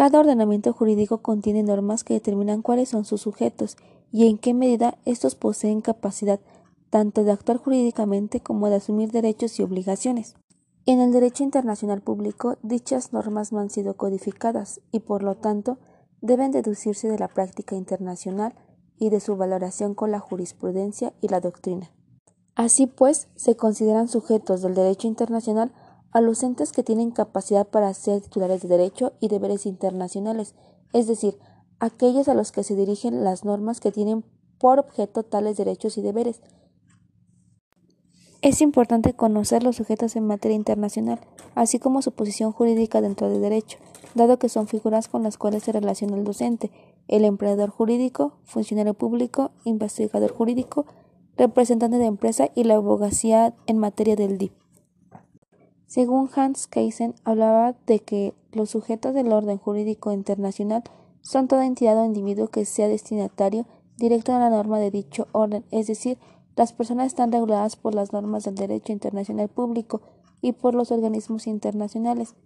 Cada ordenamiento jurídico contiene normas que determinan cuáles son sus sujetos y en qué medida estos poseen capacidad tanto de actuar jurídicamente como de asumir derechos y obligaciones. En el derecho internacional público, dichas normas no han sido codificadas y por lo tanto deben deducirse de la práctica internacional y de su valoración con la jurisprudencia y la doctrina. Así pues, se consideran sujetos del derecho internacional a los entes que tienen capacidad para ser titulares de derecho y deberes internacionales, es decir, aquellos a los que se dirigen las normas que tienen por objeto tales derechos y deberes. Es importante conocer los sujetos en materia internacional, así como su posición jurídica dentro del derecho, dado que son figuras con las cuales se relaciona el docente, el empleador jurídico, funcionario público, investigador jurídico, representante de empresa y la abogacía en materia del DIP. Según Hans Keisen, hablaba de que los sujetos del orden jurídico internacional son toda entidad o individuo que sea destinatario directo a la norma de dicho orden, es decir, las personas están reguladas por las normas del derecho internacional público y por los organismos internacionales.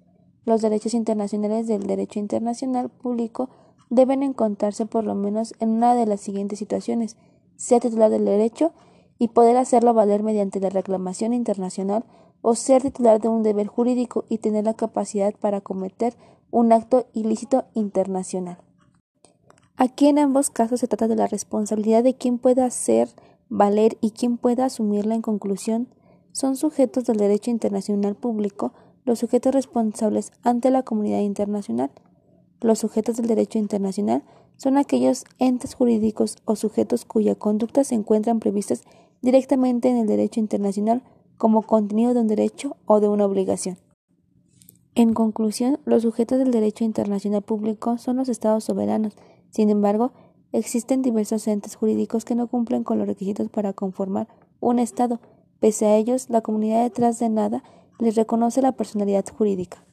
Los derechos internacionales del derecho internacional público deben encontrarse por lo menos en una de las siguientes situaciones, sea titular del derecho y poder hacerlo valer mediante la reclamación internacional o ser titular de un deber jurídico y tener la capacidad para cometer un acto ilícito internacional. Aquí en ambos casos se trata de la responsabilidad de quien pueda hacer valer y quien pueda asumirla en conclusión. Son sujetos del derecho internacional público los sujetos responsables ante la comunidad internacional. Los sujetos del derecho internacional son aquellos entes jurídicos o sujetos cuya conducta se encuentran previstas directamente en el derecho internacional como contenido de un derecho o de una obligación. En conclusión, los sujetos del derecho internacional público son los estados soberanos. Sin embargo, existen diversos entes jurídicos que no cumplen con los requisitos para conformar un estado. Pese a ellos, la comunidad detrás de nada les reconoce la personalidad jurídica.